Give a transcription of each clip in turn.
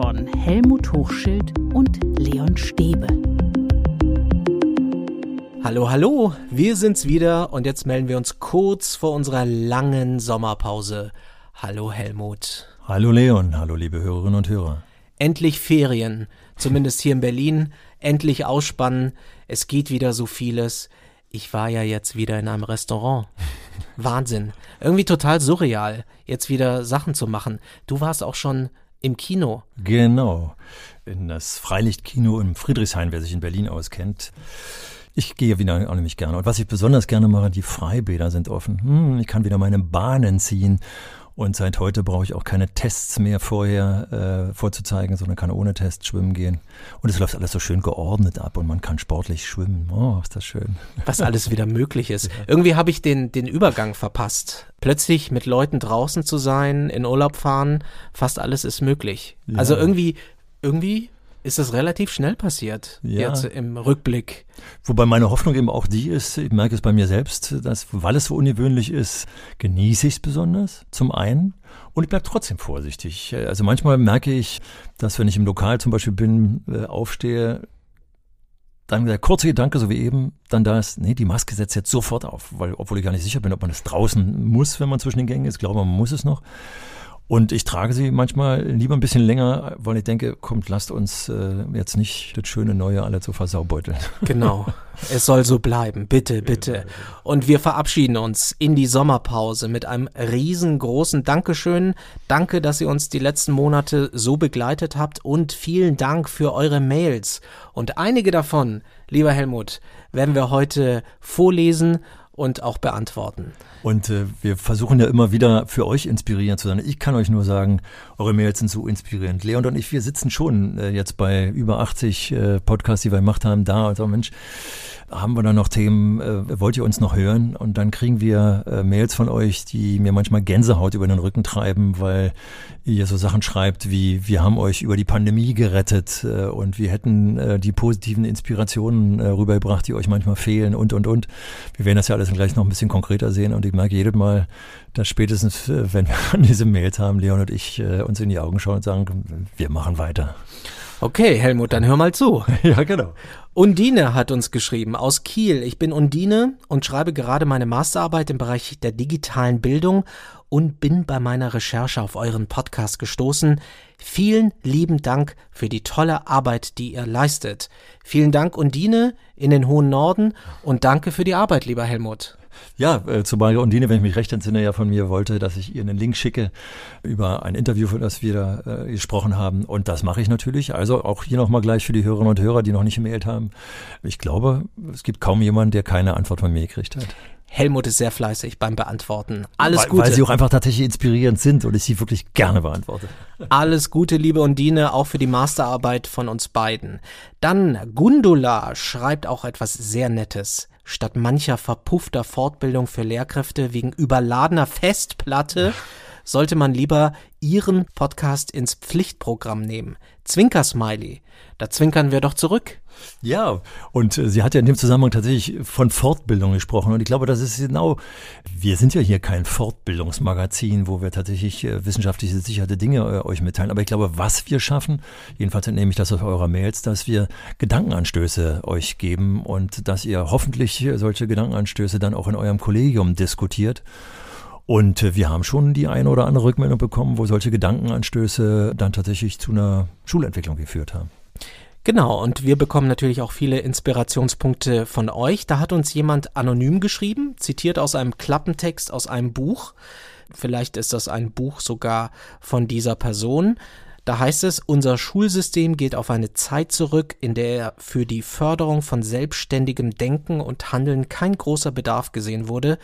von Helmut Hochschild und Leon Stäbe. Hallo, hallo, wir sind's wieder und jetzt melden wir uns kurz vor unserer langen Sommerpause. Hallo Helmut. Hallo Leon, hallo liebe Hörerinnen und Hörer. Endlich Ferien, zumindest hier in Berlin, endlich ausspannen, es geht wieder so vieles. Ich war ja jetzt wieder in einem Restaurant. Wahnsinn. Irgendwie total surreal, jetzt wieder Sachen zu machen. Du warst auch schon im Kino. Genau. In das Freilichtkino im Friedrichshain, wer sich in Berlin auskennt. Ich gehe wieder auch nämlich gerne. Und was ich besonders gerne mache, die Freibäder sind offen. Hm, ich kann wieder meine Bahnen ziehen und seit heute brauche ich auch keine Tests mehr vorher äh, vorzuzeigen, sondern kann ohne Test schwimmen gehen. Und es läuft alles so schön geordnet ab und man kann sportlich schwimmen. Oh, ist das schön. Was alles wieder möglich ist. Irgendwie habe ich den, den Übergang verpasst. Plötzlich mit Leuten draußen zu sein, in Urlaub fahren, fast alles ist möglich. Ja. Also irgendwie, irgendwie ist das relativ schnell passiert, ja. jetzt im Rückblick. Wobei meine Hoffnung eben auch die ist, ich merke es bei mir selbst, dass, weil es so ungewöhnlich ist, genieße ich es besonders, zum einen. Und ich bleibe trotzdem vorsichtig. Also manchmal merke ich, dass wenn ich im Lokal zum Beispiel bin, äh, aufstehe, dann der kurze Gedanke, so wie eben, dann da ist, nee, die Maske setzt jetzt sofort auf, weil, obwohl ich gar nicht sicher bin, ob man das draußen muss, wenn man zwischen den Gängen ist. Ich glaube, man muss es noch. Und ich trage sie manchmal lieber ein bisschen länger, weil ich denke, kommt, lasst uns äh, jetzt nicht das schöne Neue alle zu versaubeuteln. Genau. Es soll so bleiben. Bitte, bitte. Und wir verabschieden uns in die Sommerpause mit einem riesengroßen Dankeschön. Danke, dass ihr uns die letzten Monate so begleitet habt und vielen Dank für eure Mails. Und einige davon, lieber Helmut, werden wir heute vorlesen und auch beantworten. Und äh, wir versuchen ja immer wieder für euch inspirierend zu sein. Ich kann euch nur sagen, eure Mails sind so inspirierend. Leon und ich, wir sitzen schon äh, jetzt bei über 80 äh, Podcasts, die wir gemacht haben, da und so, Mensch, haben wir da noch Themen, äh, wollt ihr uns noch hören? Und dann kriegen wir äh, Mails von euch, die mir manchmal Gänsehaut über den Rücken treiben, weil ihr so Sachen schreibt wie, wir haben euch über die Pandemie gerettet äh, und wir hätten die positiven Inspirationen rübergebracht, die euch manchmal fehlen und, und, und. Wir werden das ja alles gleich noch ein bisschen konkreter sehen und ich merke jedes Mal, dass spätestens, äh, wenn wir diese Mails haben, Leon und ich äh, uns in die Augen schauen und sagen, wir machen weiter. Okay, Helmut, dann hör mal zu. ja, genau. Undine hat uns geschrieben aus Kiel. Ich bin Undine und schreibe gerade meine Masterarbeit im Bereich der digitalen Bildung und bin bei meiner Recherche auf euren Podcast gestoßen. Vielen lieben Dank für die tolle Arbeit, die ihr leistet. Vielen Dank, Undine, in den hohen Norden und danke für die Arbeit, lieber Helmut. Ja, äh, zumal Undine, wenn ich mich recht entsinne, ja von mir wollte, dass ich ihr einen Link schicke über ein Interview, für das wir da äh, gesprochen haben. Und das mache ich natürlich. Also auch hier nochmal gleich für die Hörerinnen und Hörer, die noch nicht gemeldet haben. Ich glaube, es gibt kaum jemanden, der keine Antwort von mir gekriegt hat. Helmut ist sehr fleißig beim Beantworten. Alles weil, Gute. Weil sie auch einfach tatsächlich inspirierend sind und ich sie wirklich gerne beantworte. Alles Gute, liebe Undine, auch für die Masterarbeit von uns beiden. Dann Gundula schreibt auch etwas sehr Nettes statt mancher verpuffter Fortbildung für Lehrkräfte wegen überladener Festplatte sollte man lieber Ihren Podcast ins Pflichtprogramm nehmen. Zwinker-Smiley. Da zwinkern wir doch zurück. Ja, und äh, sie hat ja in dem Zusammenhang tatsächlich von Fortbildung gesprochen. Und ich glaube, das ist genau, wir sind ja hier kein Fortbildungsmagazin, wo wir tatsächlich äh, wissenschaftlich sicherte Dinge äh, euch mitteilen. Aber ich glaube, was wir schaffen, jedenfalls entnehme ich das aus eurer Mails, dass wir Gedankenanstöße euch geben und dass ihr hoffentlich solche Gedankenanstöße dann auch in eurem Kollegium diskutiert. Und wir haben schon die eine oder andere Rückmeldung bekommen, wo solche Gedankenanstöße dann tatsächlich zu einer Schulentwicklung geführt haben. Genau, und wir bekommen natürlich auch viele Inspirationspunkte von euch. Da hat uns jemand anonym geschrieben, zitiert aus einem Klappentext aus einem Buch. Vielleicht ist das ein Buch sogar von dieser Person. Da heißt es, unser Schulsystem geht auf eine Zeit zurück, in der für die Förderung von selbstständigem Denken und Handeln kein großer Bedarf gesehen wurde.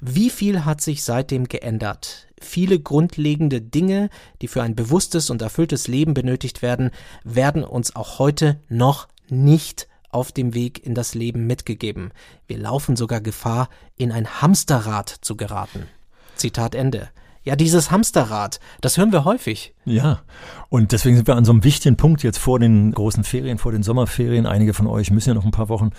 Wie viel hat sich seitdem geändert? Viele grundlegende Dinge, die für ein bewusstes und erfülltes Leben benötigt werden, werden uns auch heute noch nicht auf dem Weg in das Leben mitgegeben. Wir laufen sogar Gefahr, in ein Hamsterrad zu geraten. Zitat Ende. Ja, dieses Hamsterrad, das hören wir häufig. Ja, und deswegen sind wir an so einem wichtigen Punkt jetzt vor den großen Ferien, vor den Sommerferien. Einige von euch müssen ja noch ein paar Wochen.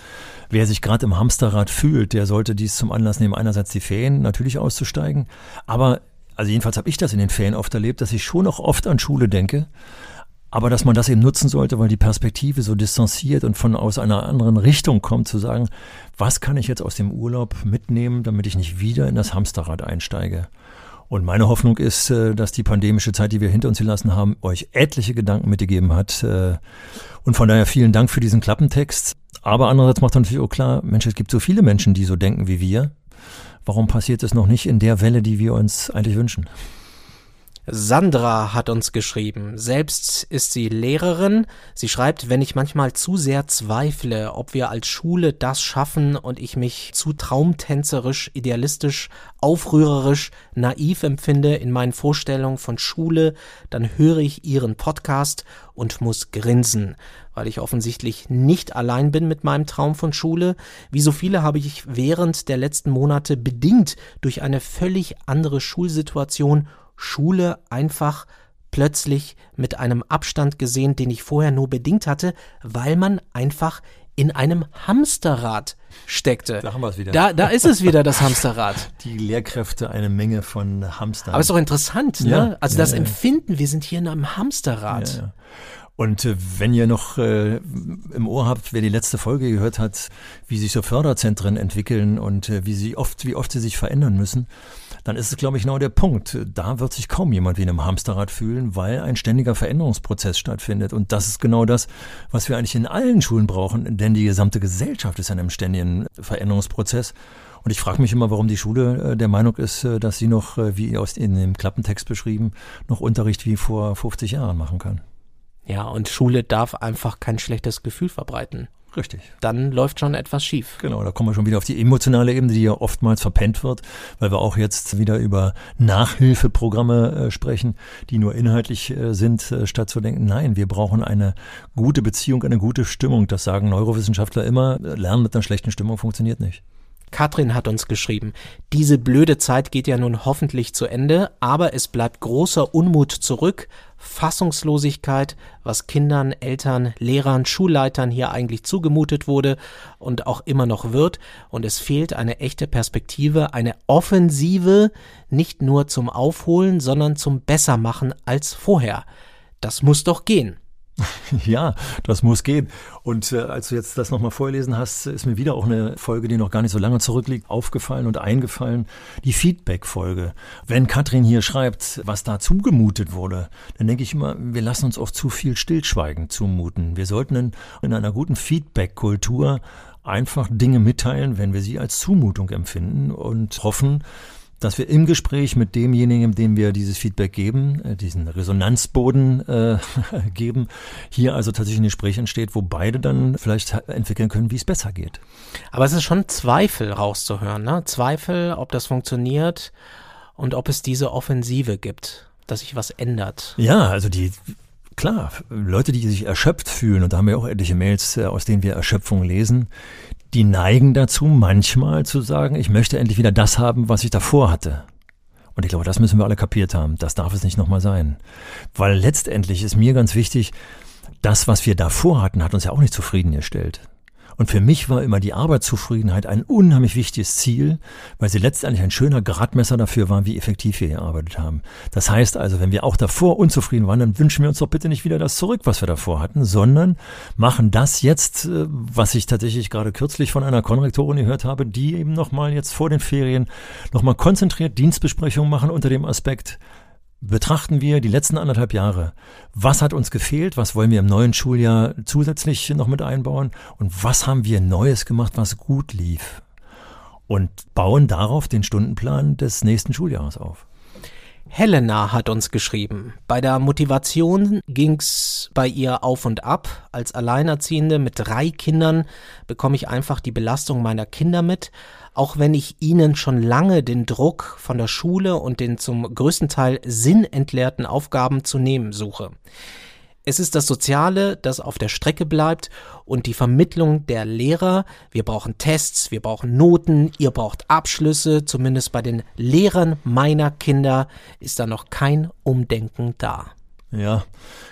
Wer sich gerade im Hamsterrad fühlt, der sollte dies zum Anlass nehmen, einerseits die Ferien natürlich auszusteigen, aber also jedenfalls habe ich das in den Ferien oft erlebt, dass ich schon noch oft an Schule denke, Aber dass man das eben nutzen sollte, weil die Perspektive so distanziert und von aus einer anderen Richtung kommt, zu sagen, was kann ich jetzt aus dem Urlaub mitnehmen, damit ich nicht wieder in das Hamsterrad einsteige? Und meine Hoffnung ist, äh, dass die pandemische Zeit, die wir hinter uns gelassen haben, euch etliche Gedanken mitgegeben hat. Äh, und von daher vielen Dank für diesen Klappentext. Aber andererseits macht natürlich auch klar, Mensch, es gibt so viele Menschen, die so denken wie wir. Warum passiert es noch nicht in der Welle, die wir uns eigentlich wünschen? Sandra hat uns geschrieben. Selbst ist sie Lehrerin. Sie schreibt, wenn ich manchmal zu sehr zweifle, ob wir als Schule das schaffen und ich mich zu traumtänzerisch, idealistisch, aufrührerisch, naiv empfinde in meinen Vorstellungen von Schule, dann höre ich ihren Podcast und muss grinsen, weil ich offensichtlich nicht allein bin mit meinem Traum von Schule. Wie so viele habe ich während der letzten Monate bedingt durch eine völlig andere Schulsituation Schule einfach plötzlich mit einem Abstand gesehen, den ich vorher nur bedingt hatte, weil man einfach in einem Hamsterrad steckte. Da haben wir es wieder. Da, da ist es wieder, das Hamsterrad. Die Lehrkräfte, eine Menge von Hamstern. Aber es ist doch interessant, ne? Ja, also ja, das ja. Empfinden, wir sind hier in einem Hamsterrad. Und äh, wenn ihr noch äh, im Ohr habt, wer die letzte Folge gehört hat, wie sich so Förderzentren entwickeln und äh, wie sie oft, wie oft sie sich verändern müssen, dann ist es, glaube ich, genau der Punkt. Da wird sich kaum jemand wie in einem Hamsterrad fühlen, weil ein ständiger Veränderungsprozess stattfindet. Und das ist genau das, was wir eigentlich in allen Schulen brauchen, denn die gesamte Gesellschaft ist in einem ständigen Veränderungsprozess. Und ich frage mich immer, warum die Schule äh, der Meinung ist, äh, dass sie noch, äh, wie aus in dem Klappentext beschrieben, noch Unterricht wie vor 50 Jahren machen kann. Ja, und Schule darf einfach kein schlechtes Gefühl verbreiten. Richtig. Dann läuft schon etwas schief. Genau, da kommen wir schon wieder auf die emotionale Ebene, die ja oftmals verpennt wird, weil wir auch jetzt wieder über Nachhilfeprogramme äh, sprechen, die nur inhaltlich äh, sind, äh, statt zu denken, nein, wir brauchen eine gute Beziehung, eine gute Stimmung. Das sagen Neurowissenschaftler immer. Lernen mit einer schlechten Stimmung funktioniert nicht. Katrin hat uns geschrieben, diese blöde Zeit geht ja nun hoffentlich zu Ende, aber es bleibt großer Unmut zurück, Fassungslosigkeit, was Kindern, Eltern, Lehrern, Schulleitern hier eigentlich zugemutet wurde und auch immer noch wird, und es fehlt eine echte Perspektive, eine Offensive, nicht nur zum Aufholen, sondern zum Bessermachen als vorher. Das muss doch gehen. Ja, das muss gehen. Und äh, als du jetzt das nochmal vorgelesen hast, ist mir wieder auch eine Folge, die noch gar nicht so lange zurückliegt, aufgefallen und eingefallen. Die Feedback-Folge. Wenn Katrin hier schreibt, was da zugemutet wurde, dann denke ich immer, wir lassen uns oft zu viel Stillschweigen zumuten. Wir sollten in, in einer guten Feedback-Kultur einfach Dinge mitteilen, wenn wir sie als Zumutung empfinden und hoffen, dass wir im Gespräch mit demjenigen, dem wir dieses Feedback geben, äh, diesen Resonanzboden äh, geben, hier also tatsächlich ein Gespräch entsteht, wo beide dann vielleicht entwickeln können, wie es besser geht. Aber es ist schon Zweifel rauszuhören, ne? Zweifel, ob das funktioniert und ob es diese Offensive gibt, dass sich was ändert. Ja, also die Klar, Leute, die sich erschöpft fühlen, und da haben wir auch etliche Mails, äh, aus denen wir Erschöpfung lesen, die neigen dazu, manchmal zu sagen, ich möchte endlich wieder das haben, was ich davor hatte. Und ich glaube, das müssen wir alle kapiert haben. Das darf es nicht nochmal sein. Weil letztendlich ist mir ganz wichtig, das, was wir davor hatten, hat uns ja auch nicht zufriedengestellt. Und für mich war immer die Arbeitszufriedenheit ein unheimlich wichtiges Ziel, weil sie letztendlich ein schöner Gradmesser dafür war, wie effektiv wir gearbeitet haben. Das heißt also, wenn wir auch davor unzufrieden waren, dann wünschen wir uns doch bitte nicht wieder das zurück, was wir davor hatten, sondern machen das jetzt, äh, was ich tatsächlich gerade kürzlich von einer Konrektorin gehört habe, die eben nochmal jetzt vor den Ferien nochmal konzentriert Dienstbesprechungen machen unter dem Aspekt, betrachten wir die letzten anderthalb Jahre. Was hat uns gefehlt? Was wollen wir im neuen Schuljahr zusätzlich noch mit einbauen? Und was haben wir Neues gemacht, was gut lief? Und bauen darauf den Stundenplan des nächsten Schuljahres auf. Helena hat uns geschrieben. Bei der Motivation ging's bei ihr auf und ab. Als Alleinerziehende mit drei Kindern bekomme ich einfach die Belastung meiner Kinder mit auch wenn ich ihnen schon lange den Druck von der Schule und den zum größten Teil sinnentleerten Aufgaben zu nehmen suche. Es ist das Soziale, das auf der Strecke bleibt und die Vermittlung der Lehrer. Wir brauchen Tests, wir brauchen Noten, ihr braucht Abschlüsse. Zumindest bei den Lehrern meiner Kinder ist da noch kein Umdenken da. Ja,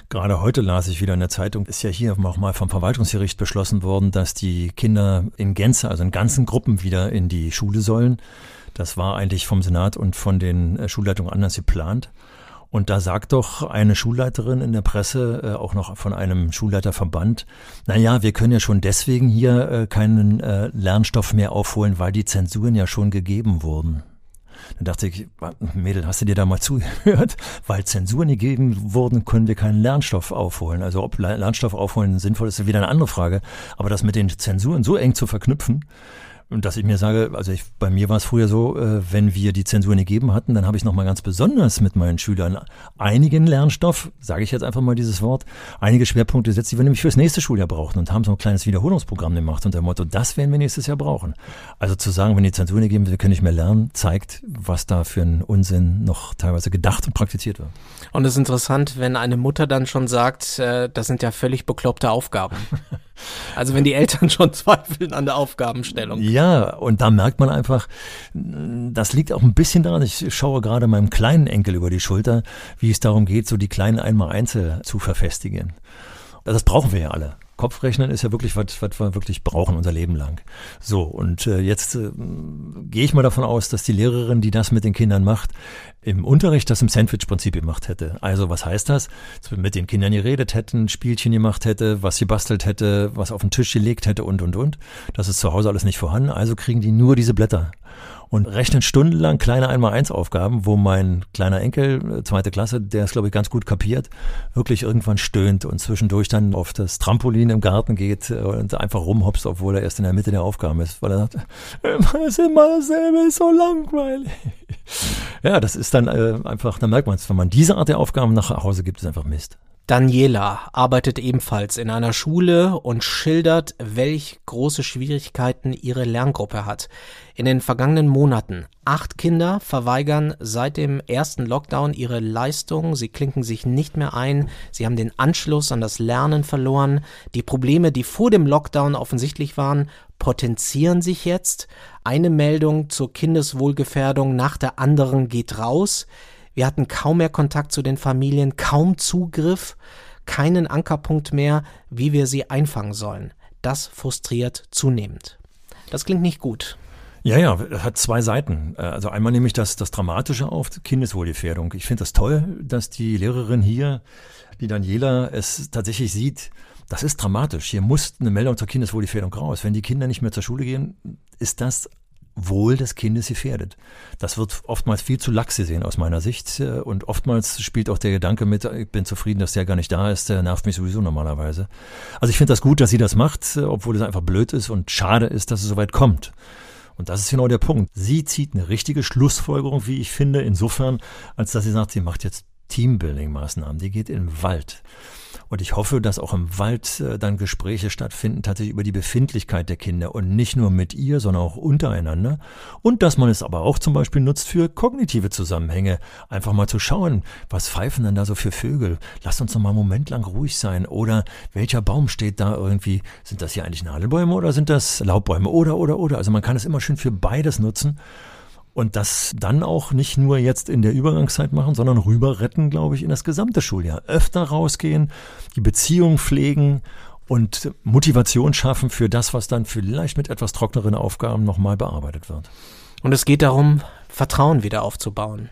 gerade heute las ich wieder in der Zeitung, ist ja hier auch mal vom Verwaltungsgericht beschlossen worden, dass die Kinder in Gänze, also in ganzen Gruppen wieder in die Schule sollen. Das war eigentlich vom Senat und von den äh, Schulleitungen anders geplant. Und da sagt doch eine Schulleiterin in der Presse, äh, auch noch von einem Schulleiterverband, naja, wir können ja schon deswegen hier äh, keinen äh, Lernstoff mehr aufholen, weil die Zensuren ja schon gegeben wurden. Dann dachte ich, Mädel, hast du dir da mal zugehört? Weil Zensuren gegeben wurden, können wir keinen Lernstoff aufholen. Also ob Lernstoff aufholen sinnvoll ist, ist wieder eine andere Frage. Aber das mit den Zensuren so eng zu verknüpfen, und dass ich mir sage, also ich, bei mir war es früher so, äh, wenn wir die Zensur nicht gegeben hatten, dann habe ich nochmal ganz besonders mit meinen Schülern einigen Lernstoff, sage ich jetzt einfach mal dieses Wort, einige Schwerpunkte gesetzt, die wir nämlich fürs nächste Schuljahr brauchen und haben so ein kleines Wiederholungsprogramm gemacht unter dem Motto, das werden wir nächstes Jahr brauchen. Also zu sagen, wenn die Zensur nicht geben, wir können nicht mehr lernen, zeigt, was da für ein Unsinn noch teilweise gedacht und praktiziert wird. Und es ist interessant, wenn eine Mutter dann schon sagt, äh, das sind ja völlig bekloppte Aufgaben. Also wenn die Eltern schon zweifeln an der Aufgabenstellung. Ja, und da merkt man einfach, das liegt auch ein bisschen daran, ich schaue gerade meinem kleinen Enkel über die Schulter, wie es darum geht, so die kleinen Einmal-Einzel zu verfestigen. Das brauchen wir ja alle. Kopfrechnen ist ja wirklich, was, was wir wirklich brauchen unser Leben lang. So, und äh, jetzt äh, gehe ich mal davon aus, dass die Lehrerin, die das mit den Kindern macht, im Unterricht das im Sandwich-Prinzip gemacht hätte. Also was heißt das? Dass wir mit den Kindern geredet hätten, Spielchen gemacht hätte, was sie bastelt hätte, was auf den Tisch gelegt hätte und, und, und. Das ist zu Hause alles nicht vorhanden, also kriegen die nur diese Blätter und rechnen stundenlang kleine Einmal-Eins-Aufgaben, wo mein kleiner Enkel, äh, zweite Klasse, der es, glaube ich, ganz gut kapiert, wirklich irgendwann stöhnt und zwischendurch dann auf das Trampolin im Garten geht äh, und einfach rumhopst, obwohl er erst in der Mitte der Aufgaben ist, weil er sagt, es ist immer dasselbe, ist so langweilig. Ja, das ist dann äh, einfach, da merkt man es, wenn man diese Art der Aufgaben nach Hause gibt, ist einfach Mist. Daniela arbeitet ebenfalls in einer Schule und schildert, welch große Schwierigkeiten ihre Lerngruppe hat. In den vergangenen Monaten acht Kinder verweigern seit dem ersten Lockdown ihre Leistung, sie klinken sich nicht mehr ein, sie haben den Anschluss an das Lernen verloren. Die Probleme, die vor dem Lockdown offensichtlich waren, potenzieren sich jetzt. Eine Meldung zur Kindeswohlgefährdung nach der anderen geht raus. Wir hatten kaum mehr Kontakt zu den Familien, kaum Zugriff, keinen Ankerpunkt mehr, wie wir sie einfangen sollen. Das frustriert zunehmend. Das klingt nicht gut. Ja, ja, hat zwei Seiten. Äh, also einmal nehme ich das, das Dramatische auf, Kindeswohlgefährdung. Ich finde das toll, dass die Lehrerin hier, die Daniela, es tatsächlich sieht, das ist dramatisch. Hier muss eine Meldung zur Kindeswohlgefährdung raus. Wenn die Kinder nicht mehr zur Schule gehen, ist das Wohl des Kindes gefährdet. Das wird oftmals viel zu lax gesehen aus meiner Sicht äh, und oftmals spielt auch der Gedanke mit, ich bin zufrieden, dass der gar nicht da ist, der nervt mich sowieso normalerweise. Also ich finde das gut, dass sie das macht, äh, obwohl es einfach blöd ist und schade ist, dass es so weit kommt. Und das ist genau der Punkt. Sie zieht eine richtige Schlussfolgerung, wie ich finde, insofern, als dass sie sagt, sie macht jetzt Teambuilding-Maßnahmen. Die geht in den Wald. Und ich hoffe, dass auch im Wald äh, dann Gespräche stattfinden, tatsächlich über die Befindlichkeit der Kinder und nicht nur mit ihr, sondern auch untereinander. Und dass man es aber auch zum Beispiel nutzt für kognitive Zusammenhänge. Einfach mal zu schauen, was pfeifen denn da so für Vögel? Lass uns noch mal einen Moment lang ruhig sein. Oder welcher Baum steht da irgendwie? Sind das hier eigentlich Nadelbäume oder sind das Laubbäume? Oder, oder, oder. Also man kann es immer schön für beides nutzen. Und das dann auch nicht nur jetzt in der Übergangszeit machen, sondern rüber retten, glaube ich, in das gesamte Schuljahr. Öfter rausgehen, die Beziehung pflegen und Motivation schaffen für das, was dann vielleicht mit etwas trockneren Aufgaben nochmal bearbeitet wird. Und es geht darum, Vertrauen wieder aufzubauen.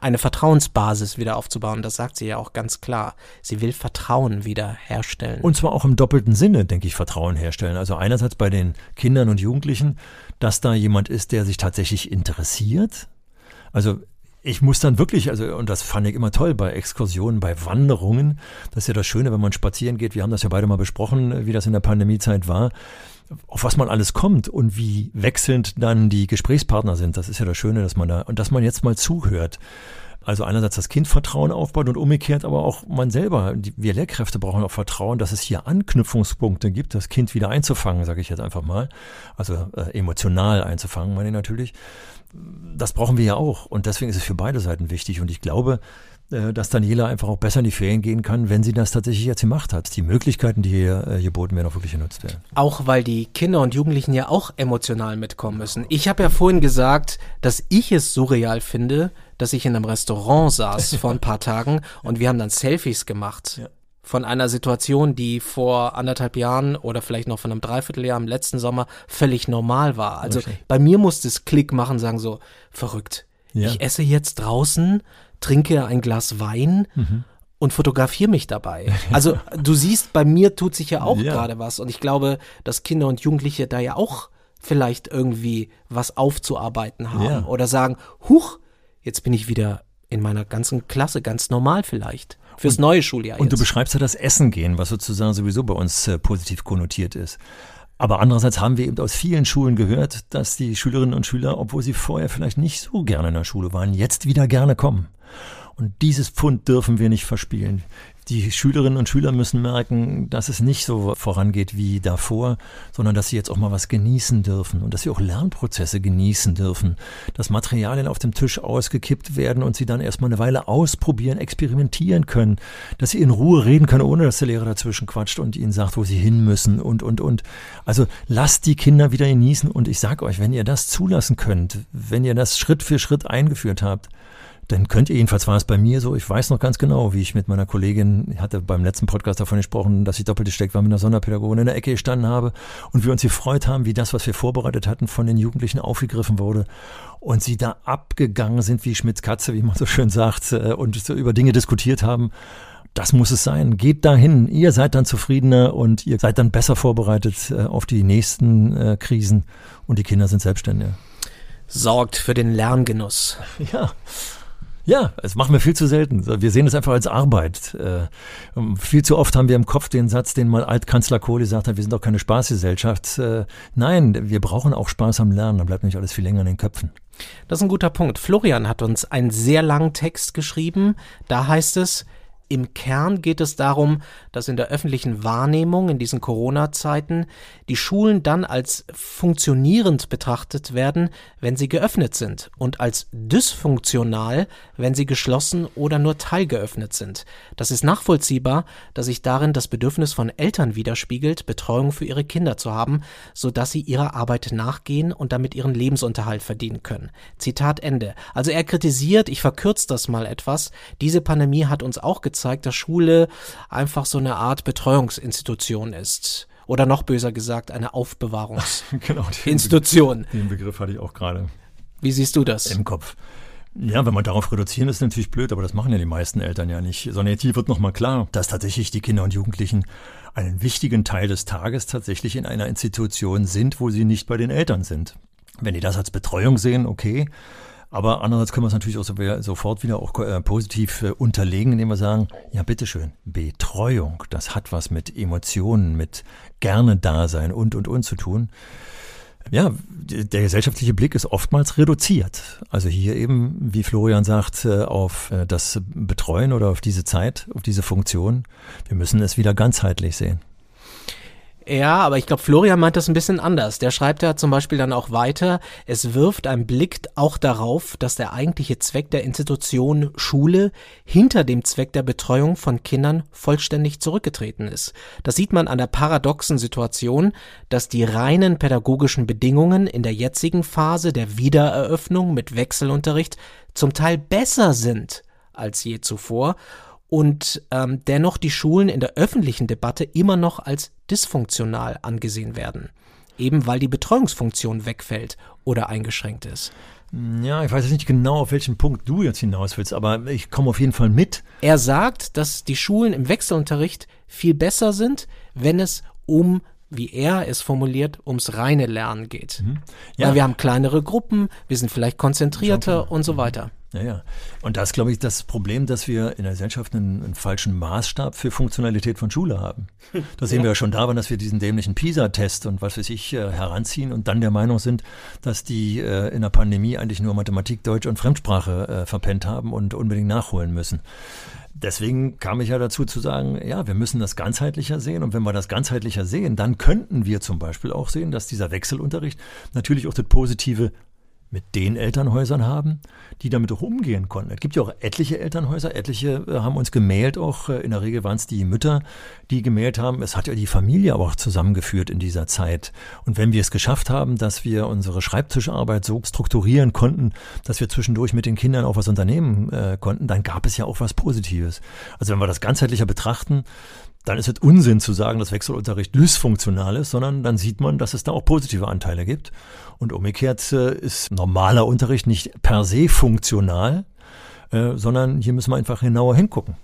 Eine Vertrauensbasis wieder aufzubauen, das sagt sie ja auch ganz klar. Sie will Vertrauen wieder herstellen. Und zwar auch im doppelten Sinne, denke ich, Vertrauen herstellen. Also einerseits bei den Kindern und Jugendlichen, dass da jemand ist, der sich tatsächlich interessiert. Also ich muss dann wirklich, also, und das fand ich immer toll bei Exkursionen, bei Wanderungen. Das ist ja das Schöne, wenn man spazieren geht. Wir haben das ja beide mal besprochen, wie das in der Pandemiezeit war. Auf was man alles kommt und wie wechselnd dann die Gesprächspartner sind. Das ist ja das Schöne, dass man da, und dass man jetzt mal zuhört. Also einerseits das Kind Vertrauen aufbaut und umgekehrt, aber auch man selber, wir Lehrkräfte brauchen auch Vertrauen, dass es hier Anknüpfungspunkte gibt, das Kind wieder einzufangen, sage ich jetzt einfach mal. Also äh, emotional einzufangen, meine ich natürlich. Das brauchen wir ja auch und deswegen ist es für beide Seiten wichtig und ich glaube, dass Daniela einfach auch besser in die Ferien gehen kann, wenn sie das tatsächlich jetzt gemacht hat. Die Möglichkeiten, die hier äh, geboten werden, auch wirklich genutzt werden. Auch weil die Kinder und Jugendlichen ja auch emotional mitkommen müssen. Ich habe ja vorhin gesagt, dass ich es surreal finde, dass ich in einem Restaurant saß vor ein paar Tagen und wir haben dann Selfies gemacht. Ja. Von einer Situation, die vor anderthalb Jahren oder vielleicht noch von einem Dreivierteljahr im letzten Sommer völlig normal war. Also okay. bei mir musste es Klick machen, sagen so, verrückt. Ja. Ich esse jetzt draußen trinke ein Glas Wein mhm. und fotografiere mich dabei. Also du siehst, bei mir tut sich ja auch ja. gerade was und ich glaube, dass Kinder und Jugendliche da ja auch vielleicht irgendwie was aufzuarbeiten haben ja. oder sagen, huch, jetzt bin ich wieder in meiner ganzen Klasse ganz normal vielleicht. Fürs und, neue Schuljahr. Und jetzt. du beschreibst ja das Essen gehen, was sozusagen sowieso bei uns äh, positiv konnotiert ist. Aber andererseits haben wir eben aus vielen Schulen gehört, dass die Schülerinnen und Schüler, obwohl sie vorher vielleicht nicht so gerne in der Schule waren, jetzt wieder gerne kommen. Und dieses Pfund dürfen wir nicht verspielen. Die Schülerinnen und Schüler müssen merken, dass es nicht so vorangeht wie davor, sondern dass sie jetzt auch mal was genießen dürfen und dass sie auch Lernprozesse genießen dürfen, dass Materialien auf dem Tisch ausgekippt werden und sie dann erstmal eine Weile ausprobieren, experimentieren können, dass sie in Ruhe reden können, ohne dass der Lehrer dazwischen quatscht und ihnen sagt, wo sie hin müssen und, und, und. Also lasst die Kinder wieder genießen und ich sage euch, wenn ihr das zulassen könnt, wenn ihr das Schritt für Schritt eingeführt habt, dann könnt ihr, jedenfalls war es bei mir so, ich weiß noch ganz genau, wie ich mit meiner Kollegin, ich hatte beim letzten Podcast davon gesprochen, dass ich doppelt gesteckt war mit einer Sonderpädagogin in der Ecke gestanden habe und wir uns gefreut haben, wie das, was wir vorbereitet hatten, von den Jugendlichen aufgegriffen wurde und sie da abgegangen sind wie Schmidts Katze, wie man so schön sagt, äh, und so über Dinge diskutiert haben. Das muss es sein. Geht dahin. Ihr seid dann zufriedener und ihr seid dann besser vorbereitet äh, auf die nächsten äh, Krisen und die Kinder sind selbstständiger. Sorgt für den Lerngenuss. Ja. Ja, das machen wir viel zu selten. Wir sehen es einfach als Arbeit. Äh, viel zu oft haben wir im Kopf den Satz, den mal Altkanzler Kohl gesagt hat, wir sind doch keine Spaßgesellschaft. Äh, nein, wir brauchen auch Spaß am Lernen, dann bleibt nicht alles viel länger in den Köpfen. Das ist ein guter Punkt. Florian hat uns einen sehr langen Text geschrieben. Da heißt es, im Kern geht es darum, dass in der öffentlichen Wahrnehmung in diesen Corona-Zeiten die Schulen dann als funktionierend betrachtet werden, wenn sie geöffnet sind und als dysfunktional, wenn sie geschlossen oder nur teilgeöffnet sind. Das ist nachvollziehbar, dass sich darin das Bedürfnis von Eltern widerspiegelt, Betreuung für ihre Kinder zu haben, so dass sie ihrer Arbeit nachgehen und damit ihren Lebensunterhalt verdienen können. Zitat Ende. Also er kritisiert, ich verkürze das mal etwas, diese Pandemie hat uns auch gezeigt, gezeigt, dass Schule einfach so eine Art Betreuungsinstitution ist. Oder noch böser gesagt, eine Aufbewahrungsinstitution. genau, den, den Begriff hatte ich auch gerade. Wie siehst du das? Im Kopf. Ja, wenn wir darauf reduzieren, ist natürlich blöd, aber das machen ja die meisten Eltern ja nicht. Sondern hier wird nochmal klar, dass tatsächlich die Kinder und Jugendlichen einen wichtigen Teil des Tages tatsächlich in einer Institution sind, wo sie nicht bei den Eltern sind. Wenn die das als Betreuung sehen, okay. Aber andererseits können wir es natürlich auch sofort wieder auch äh, positiv äh, unterlegen, indem wir sagen, ja bitteschön, Betreuung, das hat was mit Emotionen, mit gerne Dasein und, und, und zu tun. Ja, der gesellschaftliche Blick ist oftmals reduziert. Also hier eben, wie Florian sagt, äh, auf das Betreuen oder auf diese Zeit, auf diese Funktion. Wir müssen es wieder ganzheitlich sehen. Ja, aber ich glaube, Florian meint das ein bisschen anders. Der schreibt ja zum Beispiel dann auch weiter, es wirft einen Blick auch darauf, dass der eigentliche Zweck der Institution Schule hinter dem Zweck der Betreuung von Kindern vollständig zurückgetreten ist. Das sieht man an der paradoxen Situation, dass die reinen pädagogischen Bedingungen in der jetzigen Phase der Wiedereröffnung mit Wechselunterricht zum Teil besser sind als je zuvor und ähm, dennoch die Schulen in der öffentlichen Debatte immer noch als dysfunktional angesehen werden, eben weil die Betreuungsfunktion wegfällt oder eingeschränkt ist. Ja, ich weiß jetzt nicht genau, auf welchen Punkt du jetzt hinaus willst, aber ich komme auf jeden Fall mit. Er sagt, dass die Schulen im Wechselunterricht viel besser sind, wenn es um wie er es formuliert, ums reine Lernen geht. Mhm. Ja. Weil wir haben kleinere Gruppen, wir sind vielleicht konzentrierter und so weiter. Ja, ja. Und das ist, glaube ich, das Problem, dass wir in der Gesellschaft einen, einen falschen Maßstab für Funktionalität von Schule haben. Das sehen ja. wir ja schon daran, dass wir diesen dämlichen PISA-Test und was weiß ich äh, heranziehen und dann der Meinung sind, dass die äh, in der Pandemie eigentlich nur Mathematik, Deutsch und Fremdsprache äh, verpennt haben und unbedingt nachholen müssen. Deswegen kam ich ja dazu zu sagen, ja, wir müssen das ganzheitlicher sehen. Und wenn wir das ganzheitlicher sehen, dann könnten wir zum Beispiel auch sehen, dass dieser Wechselunterricht natürlich auch das positive mit den Elternhäusern haben, die damit auch umgehen konnten. Es gibt ja auch etliche Elternhäuser, etliche äh, haben uns gemeldet, auch äh, in der Regel waren es die Mütter, die gemeldet haben. Es hat ja die Familie auch zusammengeführt in dieser Zeit. Und wenn wir es geschafft haben, dass wir unsere Schreibtischarbeit so strukturieren konnten, dass wir zwischendurch mit den Kindern auch was unternehmen äh, konnten, dann gab es ja auch was Positives. Also wenn wir das ganzheitlicher betrachten, dann ist es Unsinn zu sagen, dass Wechselunterricht dysfunktional ist, sondern dann sieht man, dass es da auch positive Anteile gibt. Und umgekehrt äh, ist normaler Unterricht nicht per se funktional, äh, sondern hier müssen wir einfach genauer hingucken.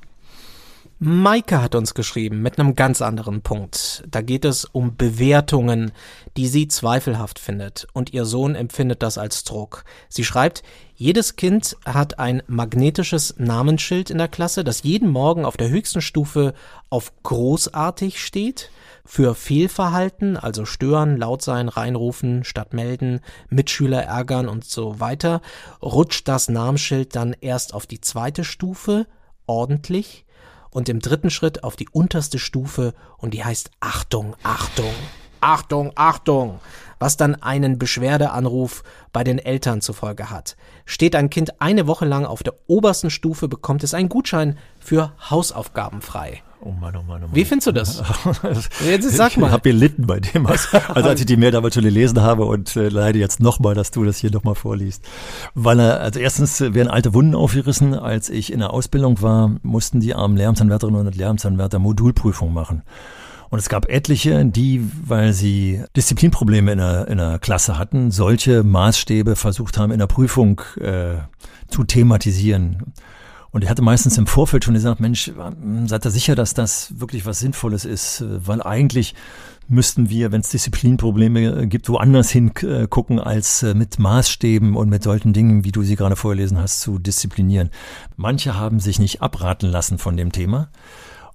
Maike hat uns geschrieben mit einem ganz anderen Punkt. Da geht es um Bewertungen, die sie zweifelhaft findet und ihr Sohn empfindet das als Druck. Sie schreibt, jedes Kind hat ein magnetisches Namensschild in der Klasse, das jeden Morgen auf der höchsten Stufe auf großartig steht. Für Fehlverhalten, also stören, laut sein, reinrufen, statt melden, Mitschüler ärgern und so weiter, rutscht das Namensschild dann erst auf die zweite Stufe, ordentlich, und im dritten Schritt auf die unterste Stufe und die heißt Achtung, Achtung, Achtung, Achtung, was dann einen Beschwerdeanruf bei den Eltern zur Folge hat. Steht ein Kind eine Woche lang auf der obersten Stufe, bekommt es einen Gutschein für Hausaufgaben frei. Oh Mann, oh Mann, oh Mann. Wie findest du das? Jetzt sag mal. Ich habe gelitten bei dem, also als ich die Mail damals schon gelesen habe und äh, leide jetzt nochmal, dass du das hier nochmal vorliest. Weil er, also erstens werden alte Wunden aufgerissen. Als ich in der Ausbildung war, mussten die armen Lehramtsanwärterinnen und Lehramtsanwärter Modulprüfung machen. Und es gab etliche, die, weil sie Disziplinprobleme in der, in der Klasse hatten, solche Maßstäbe versucht haben, in der Prüfung äh, zu thematisieren. Und er hatte meistens im Vorfeld schon gesagt, Mensch, seid ihr sicher, dass das wirklich was Sinnvolles ist? Weil eigentlich müssten wir, wenn es Disziplinprobleme gibt, woanders hingucken, als äh, mit Maßstäben und mit solchen Dingen, wie du sie gerade vorgelesen hast, zu disziplinieren. Manche haben sich nicht abraten lassen von dem Thema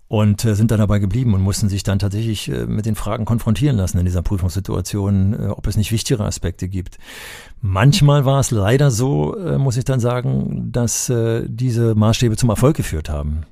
und äh, sind dann dabei geblieben und mussten sich dann tatsächlich äh, mit den Fragen konfrontieren lassen in dieser Prüfungssituation, äh, ob es nicht wichtigere Aspekte gibt. Manchmal war es leider so, äh, muss ich dann sagen, dass äh, diese Maßstäbe zum Erfolg geführt haben.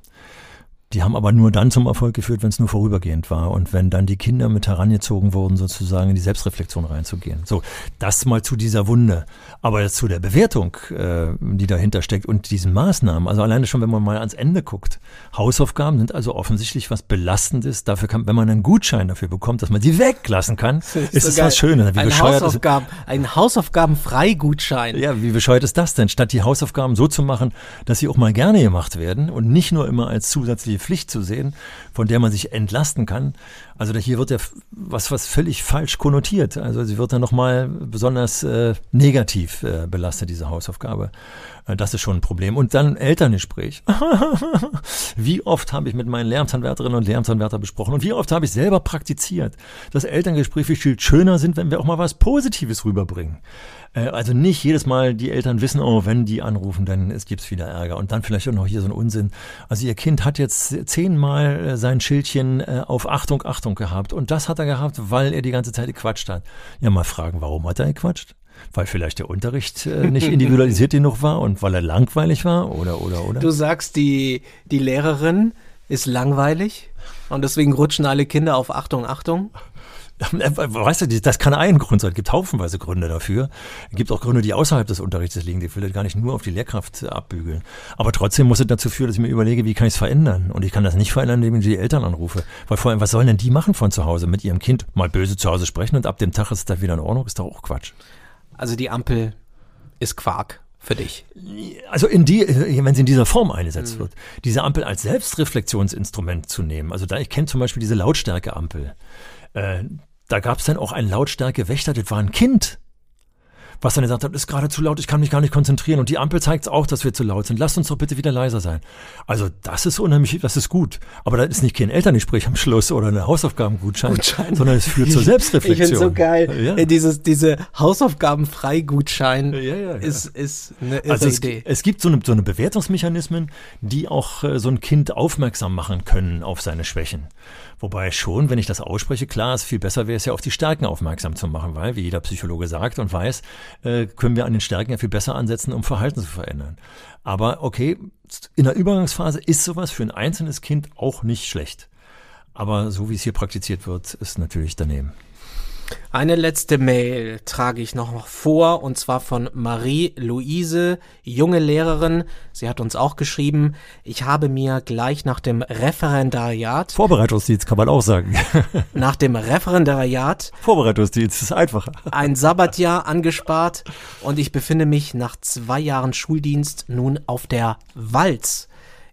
Die haben aber nur dann zum Erfolg geführt, wenn es nur vorübergehend war und wenn dann die Kinder mit herangezogen wurden, sozusagen in die Selbstreflexion reinzugehen. So, das mal zu dieser Wunde. Aber zu der Bewertung, äh, die dahinter steckt und diesen Maßnahmen. Also alleine schon, wenn man mal ans Ende guckt. Hausaufgaben sind also offensichtlich was Belastendes. Dafür kann, wenn man einen Gutschein dafür bekommt, dass man sie weglassen kann, ist, ist so es was Schönes. Wie ein, Hausaufgaben, ein Hausaufgabenfreigutschein. Ja, wie bescheuert ist das denn? Statt die Hausaufgaben so zu machen, dass sie auch mal gerne gemacht werden und nicht nur immer als zusätzliche Pflicht zu sehen, von der man sich entlasten kann. Also hier wird ja was, was völlig falsch konnotiert. Also sie wird dann nochmal besonders äh, negativ äh, belastet, diese Hausaufgabe. Äh, das ist schon ein Problem. Und dann Elterngespräch. wie oft habe ich mit meinen Lehramtsanwärterinnen und Lehramtsanwärtern besprochen und wie oft habe ich selber praktiziert, dass Elterngespräche viel schöner sind, wenn wir auch mal was Positives rüberbringen. Äh, also nicht jedes Mal die Eltern wissen, oh, wenn die anrufen, dann es gibt's wieder Ärger. Und dann vielleicht auch noch hier so ein Unsinn. Also ihr Kind hat jetzt zehnmal äh, sein Schildchen äh, auf Achtung, Achtung gehabt. Und das hat er gehabt, weil er die ganze Zeit gequatscht hat. Ja, mal fragen, warum hat er gequatscht? Weil vielleicht der Unterricht äh, nicht individualisiert genug war und weil er langweilig war oder oder oder. Du sagst, die, die Lehrerin ist langweilig und deswegen rutschen alle Kinder auf Achtung, Achtung. Weißt du, das kann ein Grund sein. Es gibt haufenweise Gründe dafür. Es gibt auch Gründe, die außerhalb des Unterrichts liegen. Die will gar nicht nur auf die Lehrkraft abbügeln. Aber trotzdem muss es dazu führen, dass ich mir überlege, wie kann ich es verändern? Und ich kann das nicht verändern, indem ich die Eltern anrufe. Weil vor allem, was sollen denn die machen von zu Hause? Mit ihrem Kind mal böse zu Hause sprechen und ab dem Tag ist es da wieder in Ordnung? Ist doch auch Quatsch. Also die Ampel ist Quark für dich. Also in die, wenn sie in dieser Form eingesetzt mhm. wird, diese Ampel als Selbstreflexionsinstrument zu nehmen. Also da, ich kenne zum Beispiel diese Lautstärkeampel. Äh, da gab es dann auch einen Lautstärke-Wächter, das war ein Kind was dann gesagt hat, ist gerade zu laut, ich kann mich gar nicht konzentrieren. Und die Ampel zeigt auch, dass wir zu laut sind. Lasst uns doch bitte wieder leiser sein. Also das ist unheimlich, das ist gut. Aber da ist nicht kein Elterngespräch am Schluss oder eine Hausaufgabengutschein, Gutschein. sondern es führt zur Selbstreflexion. Ich finde so geil. Ja. Dieses, diese Hausaufgabenfreigutschein ja, ja, ja. ist, ist eine irre also es, Idee. Es gibt so eine, so eine Bewertungsmechanismen, die auch äh, so ein Kind aufmerksam machen können auf seine Schwächen. Wobei schon, wenn ich das ausspreche, klar ist, viel besser wäre es ja auf die Stärken aufmerksam zu machen, weil, wie jeder Psychologe sagt und weiß, äh, können wir an den Stärken ja viel besser ansetzen, um Verhalten zu verändern. Aber okay, in der Übergangsphase ist sowas für ein einzelnes Kind auch nicht schlecht. Aber so wie es hier praktiziert wird, ist natürlich daneben. Eine letzte Mail trage ich noch vor und zwar von Marie-Louise, junge Lehrerin. Sie hat uns auch geschrieben, ich habe mir gleich nach dem Referendariat. Vorbereitungsdienst kann man auch sagen. nach dem Referendariat. Vorbereitungsdienst ist einfacher. Ein Sabbatjahr angespart und ich befinde mich nach zwei Jahren Schuldienst nun auf der Walz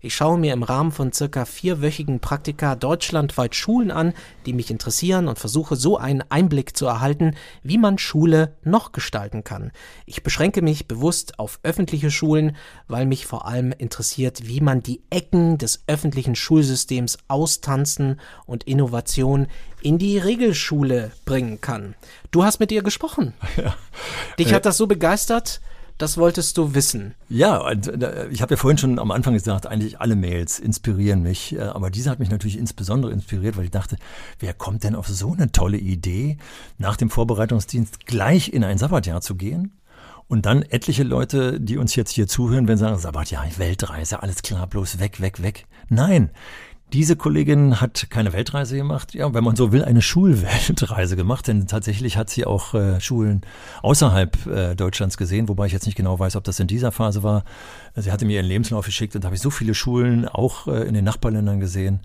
Ich schaue mir im Rahmen von circa vierwöchigen Praktika deutschlandweit Schulen an, die mich interessieren und versuche so einen Einblick zu erhalten, wie man Schule noch gestalten kann. Ich beschränke mich bewusst auf öffentliche Schulen, weil mich vor allem interessiert, wie man die Ecken des öffentlichen Schulsystems austanzen und Innovation in die Regelschule bringen kann. Du hast mit ihr gesprochen. Ja. Dich hat das so begeistert, das wolltest du wissen. Ja, äh, ich habe ja vorhin schon am Anfang gesagt, eigentlich alle Mails inspirieren mich. Äh, aber diese hat mich natürlich insbesondere inspiriert, weil ich dachte, wer kommt denn auf so eine tolle Idee, nach dem Vorbereitungsdienst gleich in ein Sabbatjahr zu gehen? Und dann etliche Leute, die uns jetzt hier zuhören, sie sagen, Sabbatjahr, Weltreise, alles klar, bloß weg, weg, weg. Nein, diese Kollegin hat keine Weltreise gemacht, ja, wenn man so will, eine Schulweltreise gemacht, denn tatsächlich hat sie auch äh, Schulen außerhalb äh, Deutschlands gesehen, wobei ich jetzt nicht genau weiß, ob das in dieser Phase war. Sie hatte mir ihren Lebenslauf geschickt und da habe ich so viele Schulen auch äh, in den Nachbarländern gesehen.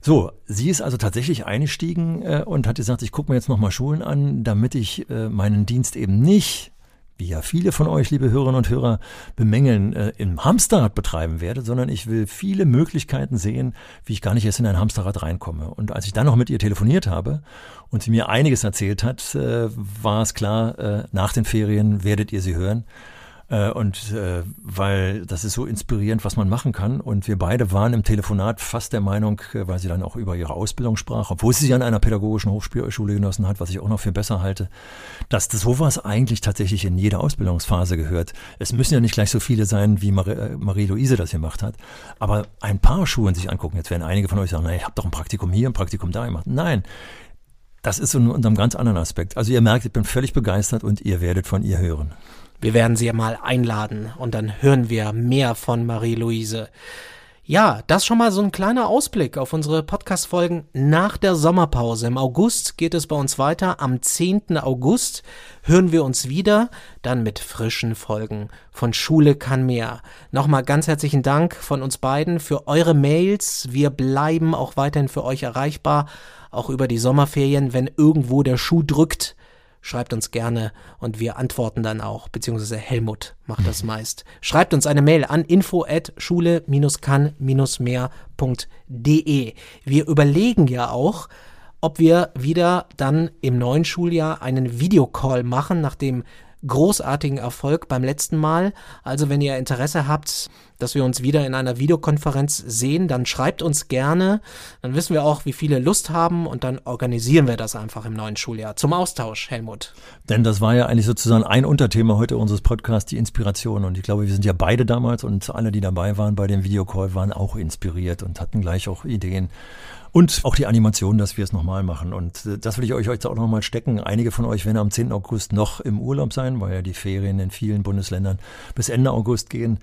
So, sie ist also tatsächlich eingestiegen äh, und hat gesagt, ich gucke mir jetzt nochmal Schulen an, damit ich äh, meinen Dienst eben nicht wie ja viele von euch, liebe Hörerinnen und Hörer, bemängeln, äh, im Hamsterrad betreiben werde, sondern ich will viele Möglichkeiten sehen, wie ich gar nicht erst in ein Hamsterrad reinkomme. Und als ich dann noch mit ihr telefoniert habe und sie mir einiges erzählt hat, äh, war es klar, äh, nach den Ferien werdet ihr sie hören. Äh, und äh, weil das ist so inspirierend, was man machen kann. Und wir beide waren im Telefonat fast der Meinung, äh, weil sie dann auch über ihre Ausbildung sprach, obwohl sie sie an einer pädagogischen Hochschule genossen hat, was ich auch noch viel besser halte, dass das sowas eigentlich tatsächlich in jede Ausbildungsphase gehört. Es müssen ja nicht gleich so viele sein, wie Marie-Louise das gemacht hat. Aber ein paar Schulen sich angucken. Jetzt werden einige von euch sagen, na, ich habe doch ein Praktikum hier, ein Praktikum da gemacht. Nein, das ist unter einem ganz anderen Aspekt. Also ihr merkt, ich bin völlig begeistert und ihr werdet von ihr hören. Wir werden sie mal einladen und dann hören wir mehr von Marie-Louise. Ja, das schon mal so ein kleiner Ausblick auf unsere Podcast-Folgen nach der Sommerpause. Im August geht es bei uns weiter. Am 10. August hören wir uns wieder, dann mit frischen Folgen von Schule kann mehr. Nochmal ganz herzlichen Dank von uns beiden für eure Mails. Wir bleiben auch weiterhin für euch erreichbar, auch über die Sommerferien, wenn irgendwo der Schuh drückt Schreibt uns gerne und wir antworten dann auch, beziehungsweise Helmut macht das meist. Schreibt uns eine Mail an info at schule-kann-mehr.de. Wir überlegen ja auch, ob wir wieder dann im neuen Schuljahr einen Videocall machen, nachdem großartigen Erfolg beim letzten Mal. Also wenn ihr Interesse habt, dass wir uns wieder in einer Videokonferenz sehen, dann schreibt uns gerne. Dann wissen wir auch, wie viele Lust haben und dann organisieren wir das einfach im neuen Schuljahr zum Austausch, Helmut. Denn das war ja eigentlich sozusagen ein Unterthema heute unseres Podcasts, die Inspiration. Und ich glaube, wir sind ja beide damals und alle, die dabei waren bei dem Videocall, waren auch inspiriert und hatten gleich auch Ideen. Und auch die Animation, dass wir es nochmal machen. Und äh, das will ich euch jetzt auch nochmal stecken. Einige von euch werden am 10. August noch im Urlaub sein, weil ja die Ferien in vielen Bundesländern bis Ende August gehen.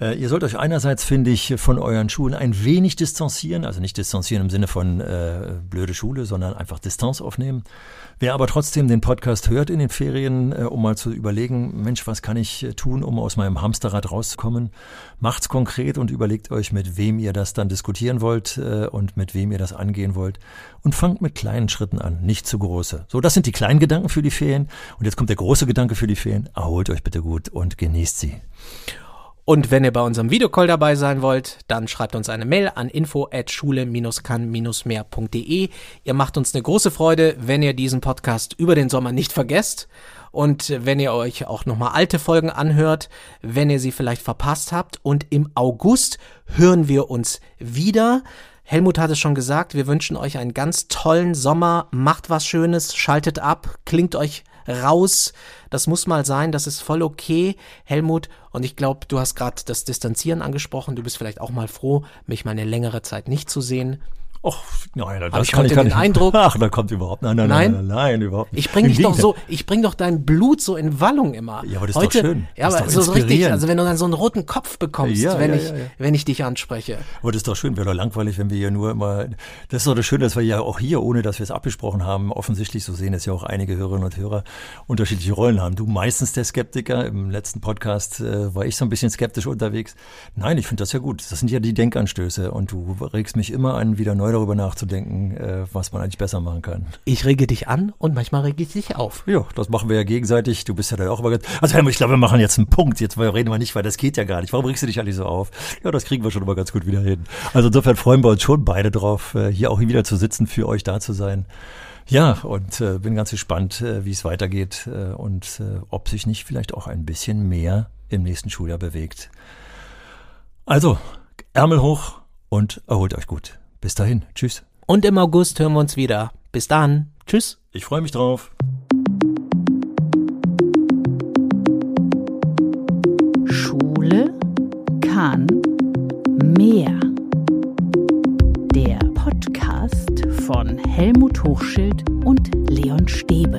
Äh, ihr sollt euch einerseits, finde ich, von euren Schulen ein wenig distanzieren. Also nicht distanzieren im Sinne von äh, blöde Schule, sondern einfach Distanz aufnehmen. Wer aber trotzdem den Podcast hört in den Ferien, äh, um mal zu überlegen, Mensch, was kann ich äh, tun, um aus meinem Hamsterrad rauszukommen, macht's konkret und überlegt euch, mit wem ihr das dann diskutieren wollt äh, und mit wem ihr das angehen wollt. Und fangt mit kleinen Schritten an, nicht zu große. So, das sind die kleinen Gedanken für die Ferien. Und jetzt kommt der große Gedanke für die Ferien. Erholt euch bitte gut und genießt sie. Und wenn ihr bei unserem Videocall dabei sein wollt, dann schreibt uns eine Mail an info schule-kann-mehr.de. Ihr macht uns eine große Freude, wenn ihr diesen Podcast über den Sommer nicht vergesst. Und wenn ihr euch auch nochmal alte Folgen anhört, wenn ihr sie vielleicht verpasst habt. Und im August hören wir uns wieder. Helmut hat es schon gesagt, wir wünschen euch einen ganz tollen Sommer. Macht was Schönes, schaltet ab, klingt euch raus. Das muss mal sein, das ist voll okay, Helmut. Und ich glaube, du hast gerade das Distanzieren angesprochen. Du bist vielleicht auch mal froh, mich mal eine längere Zeit nicht zu sehen. Och, nein, das ich kann ich den Eindruck. Ach, da kommt überhaupt nein, nein, nein, nein, nein, nein überhaupt nicht. Ich bring dich doch so, ich bring doch dein Blut so in Wallung immer. Ja, aber das Heute, ist doch schön. Ja, aber so, richtig, also wenn du dann so einen roten Kopf bekommst, Ja, wenn ja, ich, ja. wenn ich dich anspreche. Aber das ist doch schön, wäre doch langweilig, wenn wir hier nur immer. Das ist doch das Schöne, dass wir ja auch hier, ohne dass wir es abgesprochen haben, offensichtlich, so sehen es ja auch einige Hörerinnen und Hörer, unterschiedliche Rollen haben. Du meistens der Skeptiker, im letzten Podcast äh, war ich so ein bisschen skeptisch unterwegs. Nein, ich finde das ja gut. Das sind ja die Denkanstöße und du regst mich immer an, wieder neu darüber nachzudenken, äh, was man eigentlich besser machen kann. Ich rege dich an und manchmal rege ich dich auf. Ja, das machen wir ja gegenseitig. Du bist ja dann auch immer ganz. Also Helmut, ich glaube, wir machen jetzt einen Punkt. Jetzt reden wir nicht, weil das geht ja gar nicht. Warum regst du dich eigentlich so auf? Ja, das kriegen wir schon immer ganz gut wieder hin. Also insofern freuen wir uns schon beide drauf, äh, hier auch wieder zu sitzen, für euch da zu sein. Ja, und äh, bin ganz gespannt, äh, wie es weitergeht äh, und äh, ob sich nicht vielleicht auch ein bisschen mehr im nächsten Schuljahr bewegt. Also, Ärmel hoch und erholt euch gut. Bis dahin. Tschüss. Und im August hören wir uns wieder. Bis dann. Tschüss. Ich freue mich drauf. Schule kann mehr. Der Podcast von Helmut Hochschild und Leon Stäbe.